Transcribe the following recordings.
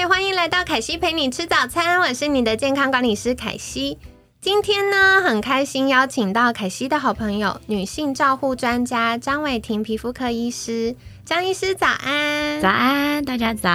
嗨，欢迎来到凯西陪你吃早餐，我是你的健康管理师凯西。今天呢，很开心邀请到凯西的好朋友，女性照护专家张伟婷皮肤科医师。张医师早安，早安，大家早。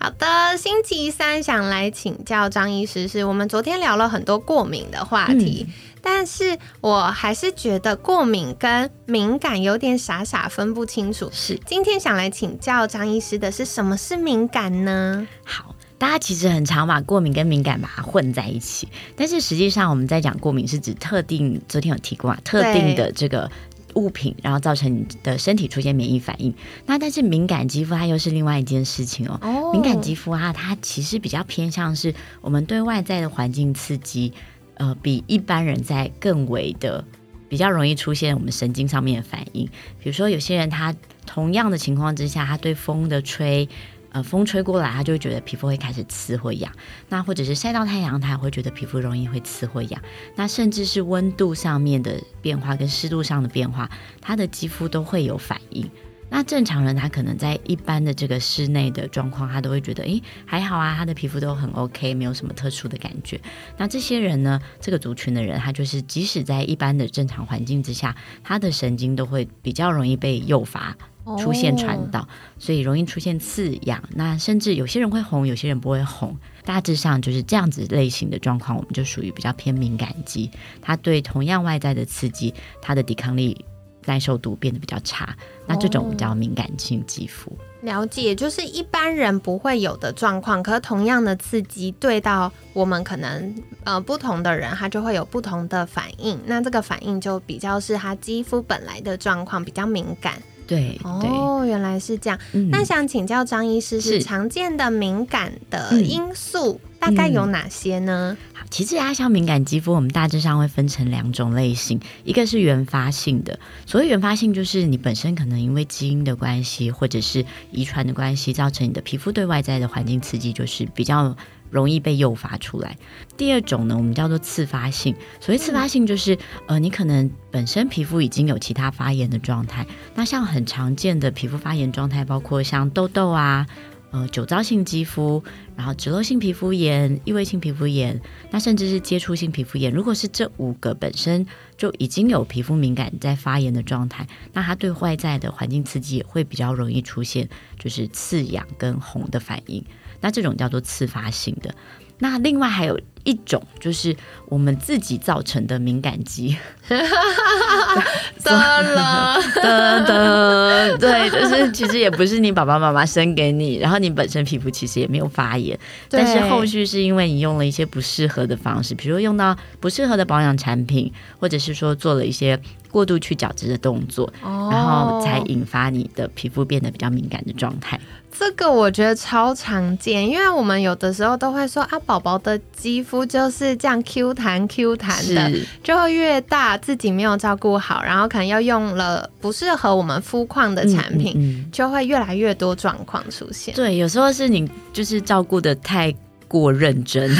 好的，星期三想来请教张医师，是我们昨天聊了很多过敏的话题，但是我还是觉得过敏跟敏感有点傻傻分不清楚。是，今天想来请教张医师的是什么是敏感呢？好，大家其实很常把过敏跟敏感把它混在一起，但是实际上我们在讲过敏是指特定，昨天有提过啊，特定的这个。物品，然后造成你的身体出现免疫反应。那但是敏感肌肤它又是另外一件事情哦。敏感肌肤啊，它其实比较偏向是我们对外在的环境刺激，呃，比一般人在更为的比较容易出现我们神经上面的反应。比如说有些人他同样的情况之下，他对风的吹。呃，风吹过来，他就会觉得皮肤会开始刺或痒。那或者是晒到太阳，他也会觉得皮肤容易会刺或痒。那甚至是温度上面的变化跟湿度上的变化，他的肌肤都会有反应。那正常人他可能在一般的这个室内的状况，他都会觉得，诶，还好啊，他的皮肤都很 OK，没有什么特殊的感觉。那这些人呢，这个族群的人，他就是即使在一般的正常环境之下，他的神经都会比较容易被诱发。出现传导，所以容易出现刺痒。那甚至有些人会红，有些人不会红。大致上就是这样子类型的状况，我们就属于比较偏敏感肌。它对同样外在的刺激，它的抵抗力、耐受度变得比较差。那这种我们叫敏感性肌肤。了解，就是一般人不会有的状况。可是同样的刺激对到我们可能呃不同的人，他就会有不同的反应。那这个反应就比较是他肌肤本来的状况比较敏感。对，哦，原来是这样。那想请教张医师，是常见的敏感的因素大概有哪些呢？好，其实压像敏感肌肤，我们大致上会分成两种类型，一个是原发性的。所谓原发性，就是你本身可能因为基因的关系，或者是遗传的关系，造成你的皮肤对外在的环境刺激就是比较。容易被诱发出来。第二种呢，我们叫做次发性。所谓次发性，就是呃，你可能本身皮肤已经有其他发炎的状态。那像很常见的皮肤发炎状态，包括像痘痘啊，呃，酒糟性肌肤，然后脂漏性皮肤炎、异位性皮肤炎，那甚至是接触性皮肤炎。如果是这五个本身就已经有皮肤敏感在发炎的状态，那它对外在的环境刺激也会比较容易出现，就是刺痒跟红的反应。那这种叫做自发性的，那另外还有一种就是我们自己造成的敏感肌，得了，得得，对，就是其实也不是你爸爸妈妈生给你，然后你本身皮肤其实也没有发炎，但是后续是因为你用了一些不适合的方式，比如用到不适合的保养产品，或者是说做了一些过度去角质的动作，然后才引发你的皮肤变得比较敏感的状态。这个我觉得超常见，因为我们有的时候都会说啊，宝宝的肌肤就是这样 Q 弹 Q 弹的，就会越大，自己没有照顾好，然后可能又用了不适合我们肤况的产品，就会越来越多状况出现。对，有时候是你就是照顾的太过认真，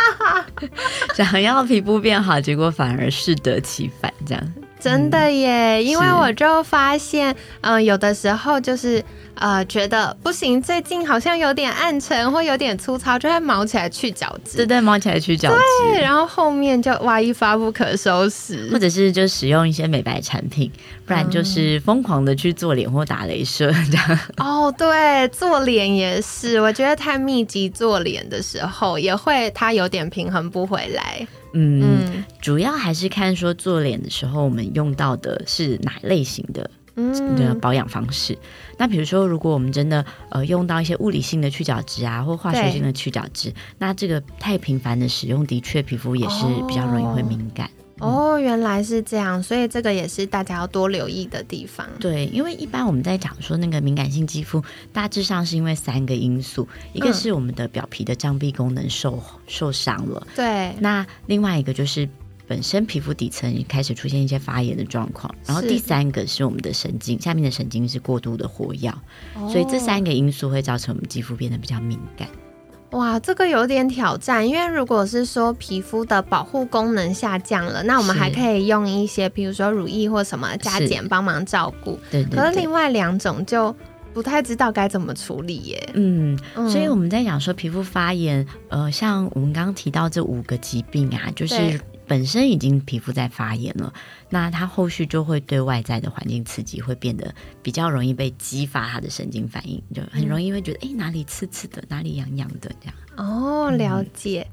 想要皮肤变好，结果反而适得其反，这样。真的耶，因为我就发现，嗯，有的时候就是。呃，觉得不行，最近好像有点暗沉或有点粗糙，就会毛起来去角质。对对，毛起来去角质。对，然后后面就哇一发不可收拾，或者是就使用一些美白产品，不然就是疯狂的去做脸或打镭射这样。哦，对，做脸也是，我觉得太密集做脸的时候，也会它有点平衡不回来。嗯，主要还是看说做脸的时候，我们用到的是哪类型的。的保养方式，那比如说，如果我们真的呃用到一些物理性的去角质啊，或化学性的去角质，那这个太频繁的使用，的确皮肤也是比较容易会敏感。哦，原来是这样，所以这个也是大家要多留意的地方。对，因为一般我们在讲说那个敏感性肌肤，大致上是因为三个因素，一个是我们的表皮的障壁功能受受伤了，对，那另外一个就是本身皮肤底层开始出现一些发炎的状况，然后第三个是我们的神经下面的神经是过度的活跃，所以这三个因素会造成我们肌肤变得比较敏感。哇，这个有点挑战，因为如果是说皮肤的保护功能下降了，那我们还可以用一些，比如说乳液或什么加减帮忙照顾。对对。可是另外两种就不太知道该怎么处理耶。嗯，所以我们在讲说皮肤发炎，呃，像我们刚刚提到这五个疾病啊，就是。本身已经皮肤在发炎了，那它后续就会对外在的环境刺激，会变得比较容易被激发它的神经反应，就很容易会觉得哎哪里刺刺的，哪里痒痒的这样。哦，了解。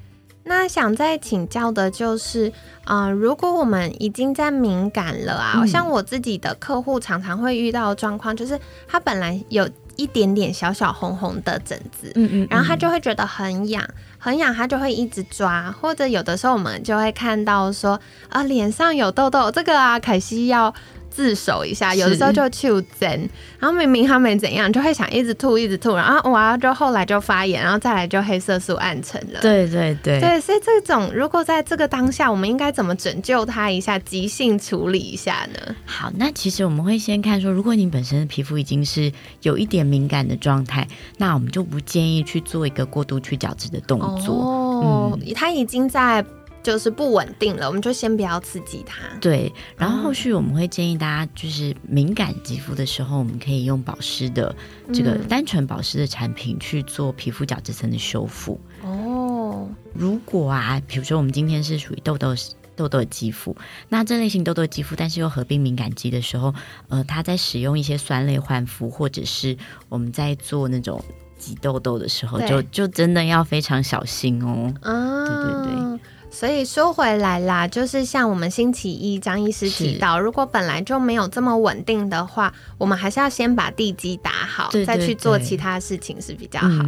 那想再请教的就是，啊，如果我们已经在敏感了啊，像我自己的客户常常会遇到状况，就是他本来有一点点小小红红的疹子，嗯嗯，然后他就会觉得很痒。很痒，他就会一直抓，或者有的时候我们就会看到说啊，脸上有痘痘，这个啊，凯西要。自首一下，有的时候就去针，然后明明他没怎样，就会想一直吐一直吐，然后哇，就后来就发炎，然后再来就黑色素暗沉了。对对对，对，所以这种如果在这个当下，我们应该怎么拯救他一下，急性处理一下呢？好，那其实我们会先看说，如果你本身的皮肤已经是有一点敏感的状态，那我们就不建议去做一个过度去角质的动作。哦，他已经在。就是不稳定了，我们就先不要刺激它。对，然后后续我们会建议大家，就是敏感肌肤的时候，我们可以用保湿的这个单纯保湿的产品去做皮肤角质层的修复。哦，如果啊，比如说我们今天是属于痘痘痘痘肌肤，那这类型痘痘肌肤，但是又合并敏感肌的时候，呃，它在使用一些酸类焕肤，或者是我们在做那种挤痘痘的时候，就就真的要非常小心哦。啊，对对对。所以说回来啦，就是像我们星期一张医师提到，如果本来就没有这么稳定的话，我们还是要先把地基打好，再去做其他事情是比较好。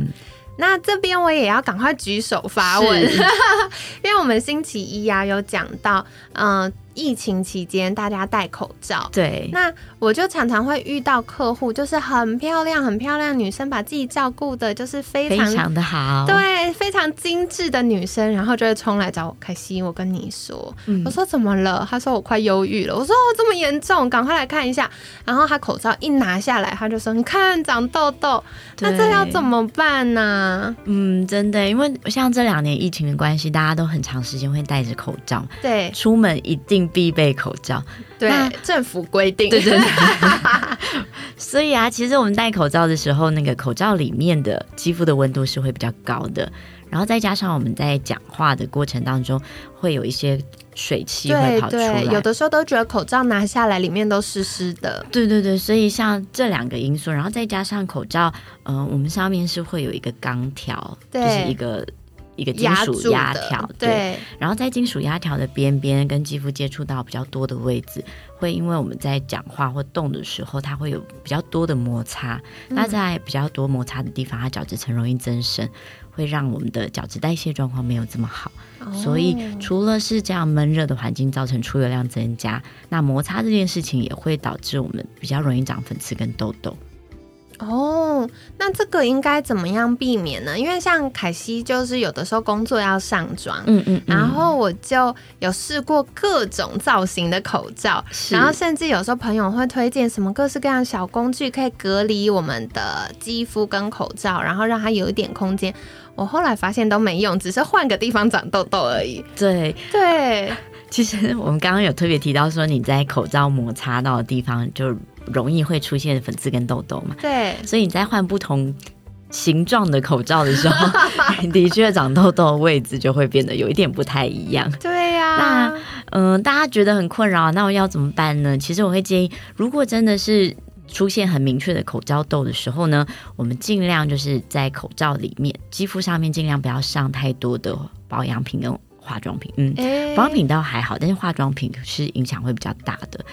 那这边我也要赶快举手发问，因为我们星期一呀有讲到，嗯。疫情期间，大家戴口罩。对，那我就常常会遇到客户，就是很漂亮、很漂亮女生，把自己照顾的，就是非常非常的好，对，非常精致的女生，然后就会冲来找我。凯西，我跟你说，我说怎么了？他说我快忧郁了。我说哦，这么严重，赶快来看一下。然后他口罩一拿下来，他就说：“你看长痘痘，那这要怎么办呢？”嗯，真的，因为像这两年疫情的关系，大家都很长时间会戴着口罩，对，出门一定。必备口罩，对政府规定，对对对。所以啊，其实我们戴口罩的时候，那个口罩里面的肌肤的温度是会比较高的，然后再加上我们在讲话的过程当中，会有一些水汽会跑出来，有的时候都觉得口罩拿下来里面都湿湿的。对对对，所以像这两个因素，然后再加上口罩，嗯，我们上面是会有一个钢条，就是一个。一个金属压条，对，然后在金属压条的边边跟肌肤接触到比较多的位置，会因为我们在讲话或动的时候，它会有比较多的摩擦。那在比较多摩擦的地方，它角质层容易增生，会让我们的角质代谢状况没有这么好。所以除了是这样闷热的环境造成出油量增加，那摩擦这件事情也会导致我们比较容易长粉刺跟痘痘。哦，那这个应该怎么样避免呢？因为像凯西，就是有的时候工作要上妆，嗯嗯，然后我就有试过各种造型的口罩，然后甚至有时候朋友会推荐什么各式各样小工具，可以隔离我们的肌肤跟口罩，然后让它有一点空间。我后来发现都没用，只是换个地方长痘痘而已。对对，其实我们刚刚有特别提到说，你在口罩摩擦到的地方就。容易会出现粉刺跟痘痘嘛？对，所以你在换不同形状的口罩的时候，的确长痘痘的位置就会变得有一点不太一样。对呀，那嗯，大家觉得很困扰，那我要怎么办呢？其实我会建议，如果真的是出现很明确的口罩痘的时候呢，我们尽量就是在口罩里面、肌肤上面尽量不要上太多的保养品跟化妆品。嗯，保养品倒还好，但是化妆品是影响会比较大的。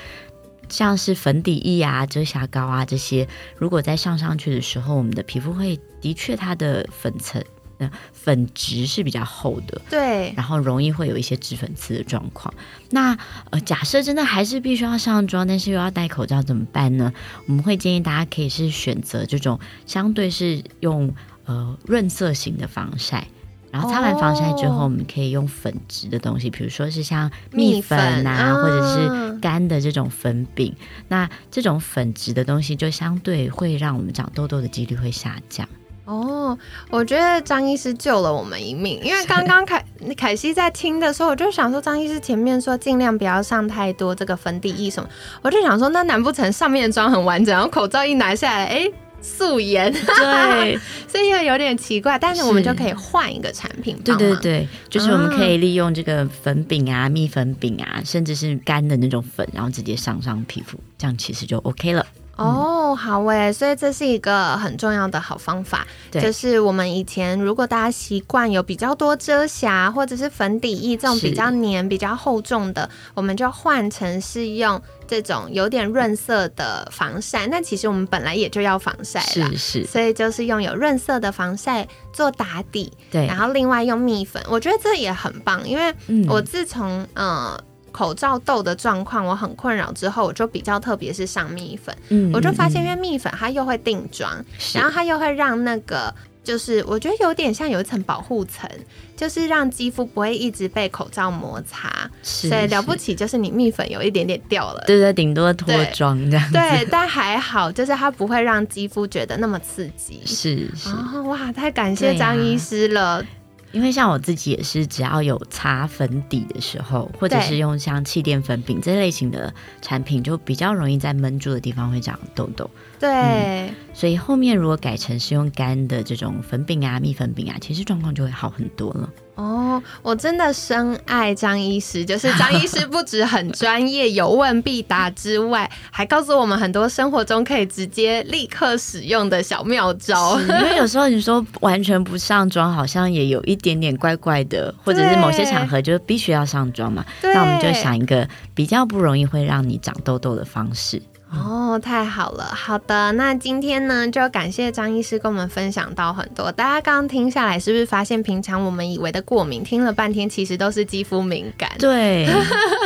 像是粉底液啊、遮瑕膏啊这些，如果在上上去的时候，我们的皮肤会的确它的粉层那粉质是比较厚的，对，然后容易会有一些脂粉刺的状况。那呃，假设真的还是必须要上妆，但是又要戴口罩怎么办呢？我们会建议大家可以是选择这种相对是用呃润色型的防晒。然后擦完防晒之后，我们可以用粉质的东西，比如说是像蜜粉啊，或者是干的这种粉饼。那这种粉质的东西，就相对会让我们长痘痘的几率会下降。哦，我觉得张医师救了我们一命，因为刚刚凯 凯西在听的时候，我就想说，张医师前面说尽量不要上太多这个粉底液什么，我就想说，那难不成上面的妆很完整，然后口罩一拿下来，哎？素颜，对，所以又有点奇怪，但是我们就可以换一个产品，对对对，就是我们可以利用这个粉饼啊、蜜粉饼啊，甚至是干的那种粉，然后直接上上皮肤，这样其实就 OK 了。哦，好诶，所以这是一个很重要的好方法，就是我们以前如果大家习惯有比较多遮瑕或者是粉底液这种比较黏、比较厚重的，我们就换成是用这种有点润色的防晒。那其实我们本来也就要防晒了，是是，所以就是用有润色的防晒做打底，对，然后另外用蜜粉，我觉得这也很棒，因为我自从嗯。口罩痘的状况我很困扰，之后我就比较特别是上蜜粉，嗯，我就发现因为蜜粉它又会定妆，然后它又会让那个就是我觉得有点像有一层保护层，就是让肌肤不会一直被口罩摩擦，所以了不起就是你蜜粉有一点点掉了，对对，顶多脱妆这样，对，但还好就是它不会让肌肤觉得那么刺激，是是，哇，太感谢张医师了。因为像我自己也是，只要有擦粉底的时候，或者是用像气垫粉饼这类型的产品，就比较容易在闷住的地方会长痘痘。对，所以后面如果改成是用干的这种粉饼啊、蜜粉饼啊，其实状况就会好很多了。哦，我真的深爱张医师，就是张医师不止很专业、有问必答之外，还告诉我们很多生活中可以直接立刻使用的小妙招。因为有时候你说完全不上妆，好像也有一点点怪怪的，或者是某些场合 就必须要上妆嘛。那我们就想一个比较不容易会让你长痘痘的方式。哦，太好了，好的，那今天呢，就感谢张医师跟我们分享到很多。大家刚刚听下来，是不是发现平常我们以为的过敏，听了半天其实都是肌肤敏感？对，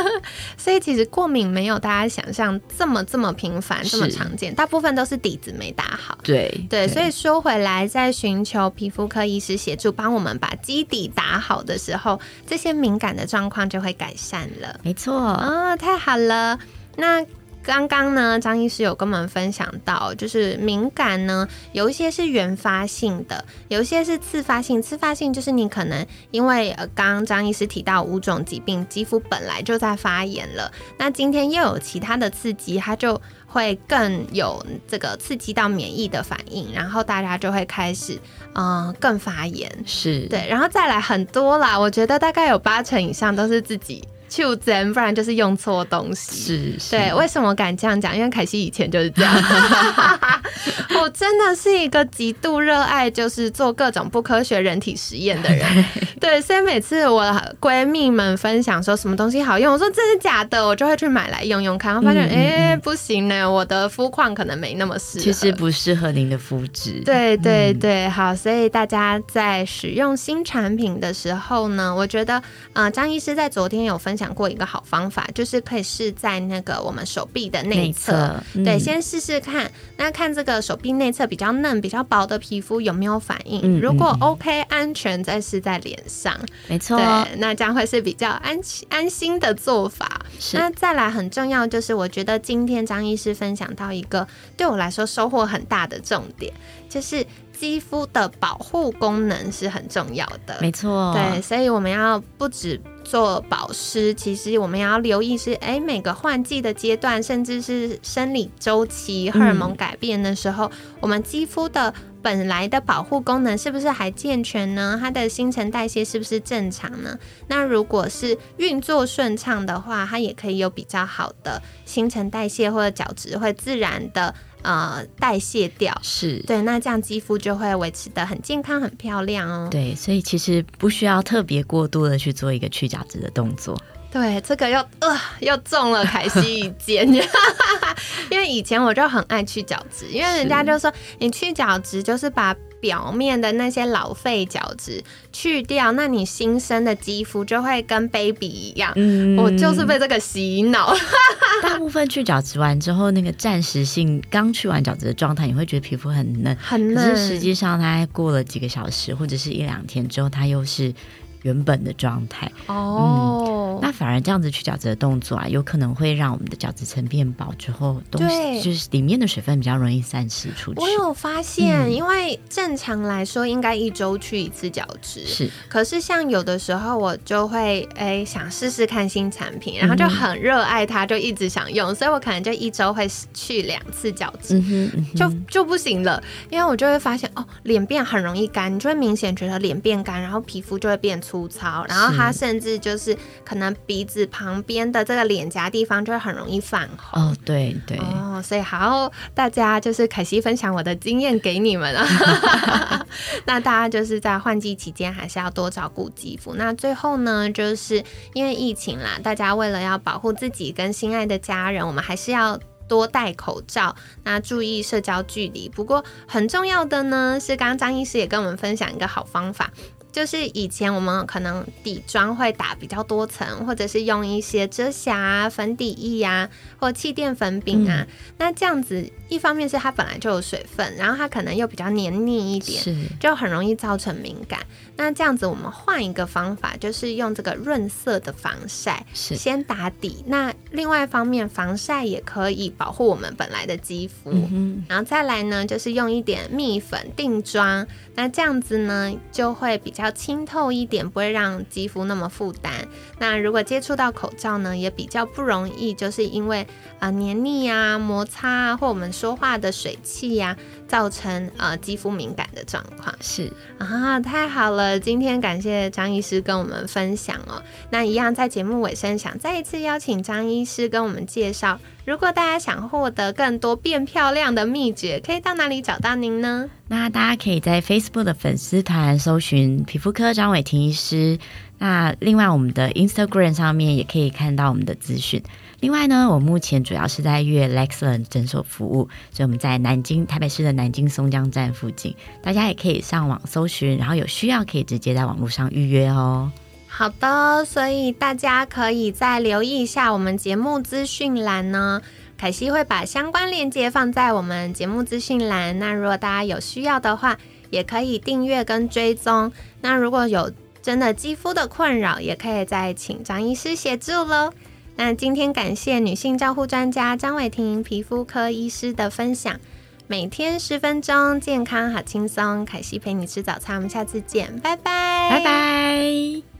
所以其实过敏没有大家想象这么这么频繁，这么常见，大部分都是底子没打好。对对，所以说回来，在寻求皮肤科医师协助，帮我们把基底打好的时候，这些敏感的状况就会改善了。没错，啊，太好了，那。刚刚呢，张医师有跟我们分享到，就是敏感呢，有一些是原发性的，有一些是自发性。自发性就是你可能因为呃，刚刚张医师提到五种疾病，肌肤本来就在发炎了，那今天又有其他的刺激，它就会更有这个刺激到免疫的反应，然后大家就会开始嗯更发炎，是对，然后再来很多啦，我觉得大概有八成以上都是自己。就真，不然就是用错东西。是，对，为什么敢这样讲？因为凯西以前就是这样。我真的是一个极度热爱，就是做各种不科学人体实验的人。对，所以每次我闺蜜们分享说什么东西好用，我说这是假的，我就会去买来用用看。我发现哎，不行呢，我的肤况可能没那么适合。其实不适合您的肤质。对对对，好，所以大家在使用新产品的时候呢，我觉得，呃，张医师在昨天有分享。讲过一个好方法，就是可以试在那个我们手臂的内侧，对，先试试看。那看这个手臂内侧比较嫩、比较薄的皮肤有没有反应？如果 OK 安全，再试在脸上。没错，对，那将会是比较安安心的做法。那再来很重要，就是我觉得今天张医师分享到一个对我来说收获很大的重点，就是肌肤的保护功能是很重要的。没错，对，所以我们要不止。做保湿，其实我们要留意是，哎，每个换季的阶段，甚至是生理周期、荷尔蒙改变的时候，我们肌肤的本来的保护功能是不是还健全呢？它的新陈代谢是不是正常呢？那如果是运作顺畅的话，它也可以有比较好的新陈代谢或者角质会自然的。呃，代谢掉是对，那这样肌肤就会维持的很健康、很漂亮哦。对，所以其实不需要特别过度的去做一个去角质的动作。对，这个又呃又中了凯西一箭，因为以前我就很爱去角质，因为人家就说你去角质就是把表面的那些老废角质去掉，那你新生的肌肤就会跟 baby 一样。嗯，我就是被这个洗脑。大部分去角质完之后，那个暂时性刚去完角质的状态，你会觉得皮肤很嫩，很嫩。可是实际上，它过了几个小时或者是一两天之后，它又是。原本的状态哦，那反而这样子去角质的动作啊，有可能会让我们的角质层变薄之后，东西就是里面的水分比较容易散失出去。我有发现，因为正常来说应该一周去一次角质，是。可是像有的时候我就会哎想试试看新产品，然后就很热爱它，就一直想用，所以我可能就一周会去两次角质，就就不行了，因为我就会发现哦，脸变很容易干，你就会明显觉得脸变干，然后皮肤就会变。粗糙，然后他甚至就是可能鼻子旁边的这个脸颊地方就会很容易泛红。哦，对对。哦，所以好，大家就是凯西分享我的经验给你们啊。那大家就是在换季期间还是要多照顾肌肤。那最后呢，就是因为疫情啦，大家为了要保护自己跟心爱的家人，我们还是要多戴口罩，那注意社交距离。不过很重要的呢，是刚刚张医师也跟我们分享一个好方法。就是以前我们可能底妆会打比较多层，或者是用一些遮瑕、粉底液啊，或气垫粉饼啊。那这样子，一方面是它本来就有水分，然后它可能又比较黏腻一点，就很容易造成敏感。那这样子，我们换一个方法，就是用这个润色的防晒，先打底。那另外一方面，防晒也可以保护我们本来的肌肤。嗯然后再来呢，就是用一点蜜粉定妆。那这样子呢，就会比较要清透一点，不会让肌肤那么负担。那如果接触到口罩呢，也比较不容易，就是因为啊黏腻啊、摩擦啊，或我们说话的水汽呀，造成呃肌肤敏感的状况。是啊，太好了，今天感谢张医师跟我们分享哦。那一样在节目尾声，想再一次邀请张医师跟我们介绍。如果大家想获得更多变漂亮的秘诀，可以到哪里找到您呢？那大家可以在 Facebook 的粉丝团搜寻皮肤科张伟婷医师。那另外，我们的 Instagram 上面也可以看到我们的资讯。另外呢，我目前主要是在粤 Lexon 诊所服务，所以我们在南京台北市的南京松江站附近，大家也可以上网搜寻，然后有需要可以直接在网络上预约哦。好的，所以大家可以再留意一下我们节目资讯栏呢。凯西会把相关链接放在我们节目资讯栏。那如果大家有需要的话，也可以订阅跟追踪。那如果有真的肌肤的困扰，也可以再请张医师协助喽。那今天感谢女性照护专家张伟婷皮肤科医师的分享。每天十分钟，健康好轻松。凯西陪你吃早餐，我们下次见，拜拜，拜拜。